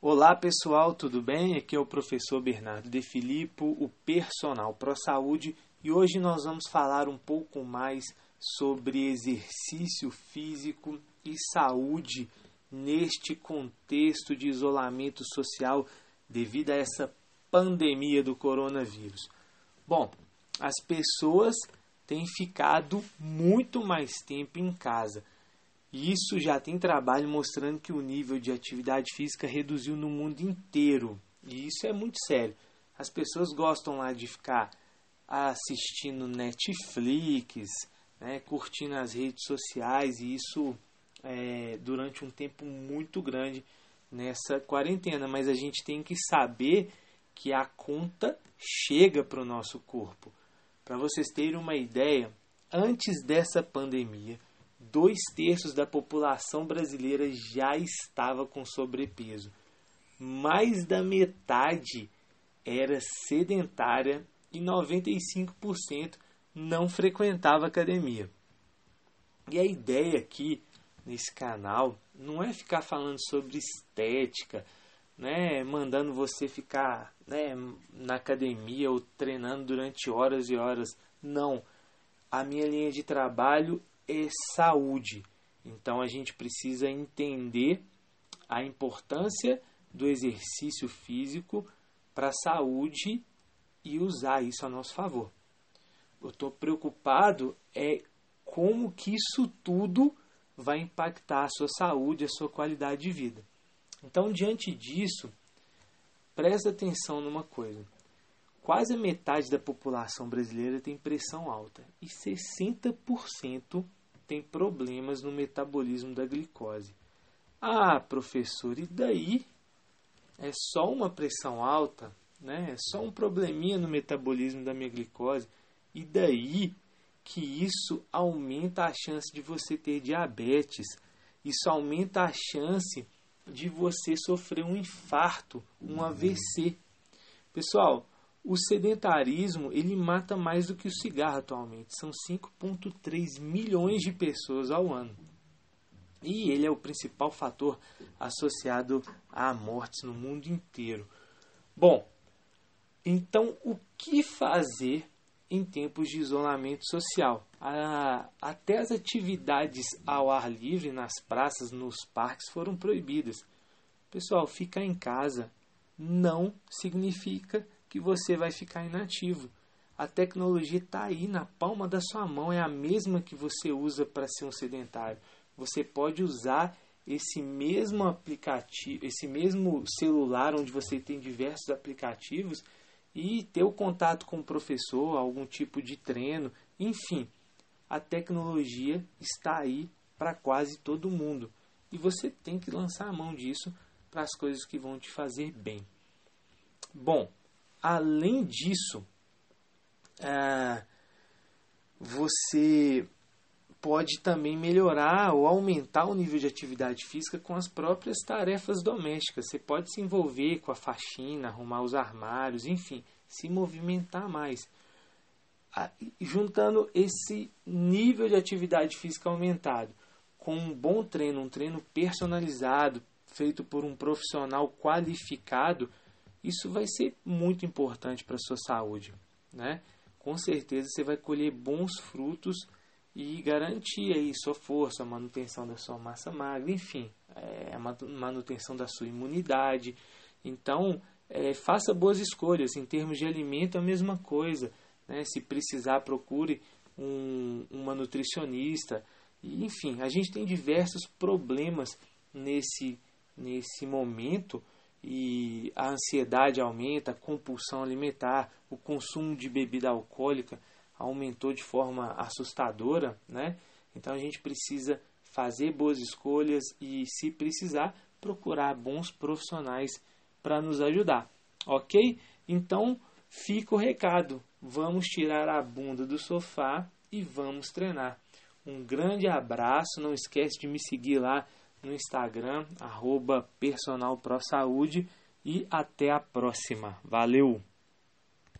Olá pessoal, tudo bem? Aqui é o professor Bernardo De Filippo, o personal Pro Saúde, e hoje nós vamos falar um pouco mais sobre exercício físico e saúde neste contexto de isolamento social devido a essa pandemia do coronavírus. Bom, as pessoas têm ficado muito mais tempo em casa isso já tem trabalho mostrando que o nível de atividade física reduziu no mundo inteiro. E isso é muito sério. As pessoas gostam lá de ficar assistindo Netflix, né, curtindo as redes sociais, e isso é, durante um tempo muito grande nessa quarentena. Mas a gente tem que saber que a conta chega para o nosso corpo. Para vocês terem uma ideia, antes dessa pandemia, dois terços da população brasileira já estava com sobrepeso. Mais da metade era sedentária e 95% não frequentava academia. E a ideia aqui nesse canal não é ficar falando sobre estética, né, mandando você ficar né, na academia ou treinando durante horas e horas. Não. A minha linha de trabalho é saúde. Então a gente precisa entender a importância do exercício físico para a saúde e usar isso a nosso favor. Eu estou preocupado é como que isso tudo vai impactar a sua saúde, a sua qualidade de vida. Então, diante disso, presta atenção numa coisa. Quase a metade da população brasileira tem pressão alta e 60% tem problemas no metabolismo da glicose. Ah, professor, e daí? É só uma pressão alta, né? É só um probleminha no metabolismo da minha glicose. E daí que isso aumenta a chance de você ter diabetes. Isso aumenta a chance de você sofrer um infarto, um AVC. Pessoal, o sedentarismo ele mata mais do que o cigarro atualmente. São 5,3 milhões de pessoas ao ano. E ele é o principal fator associado a mortes no mundo inteiro. Bom, então o que fazer em tempos de isolamento social? até as atividades ao ar livre nas praças, nos parques foram proibidas. Pessoal, ficar em casa não significa que você vai ficar inativo. A tecnologia está aí na palma da sua mão, é a mesma que você usa para ser um sedentário. Você pode usar esse mesmo aplicativo, esse mesmo celular onde você tem diversos aplicativos e ter o contato com o professor, algum tipo de treino, enfim. A tecnologia está aí para quase todo mundo e você tem que lançar a mão disso para as coisas que vão te fazer bem. Bom, Além disso, é, você pode também melhorar ou aumentar o nível de atividade física com as próprias tarefas domésticas. Você pode se envolver com a faxina, arrumar os armários, enfim, se movimentar mais. Juntando esse nível de atividade física aumentado com um bom treino, um treino personalizado, feito por um profissional qualificado, isso vai ser muito importante para a sua saúde, né? Com certeza você vai colher bons frutos e garantir aí sua força, a manutenção da sua massa magra, enfim, é, a manutenção da sua imunidade. Então, é, faça boas escolhas. Em termos de alimento, a mesma coisa. Né? Se precisar, procure um, uma nutricionista. E, enfim, a gente tem diversos problemas nesse, nesse momento e a ansiedade aumenta, a compulsão alimentar, o consumo de bebida alcoólica aumentou de forma assustadora, né? Então a gente precisa fazer boas escolhas e, se precisar, procurar bons profissionais para nos ajudar, ok? Então fica o recado: vamos tirar a bunda do sofá e vamos treinar. Um grande abraço, não esquece de me seguir lá no Instagram, arroba e até a próxima. Valeu!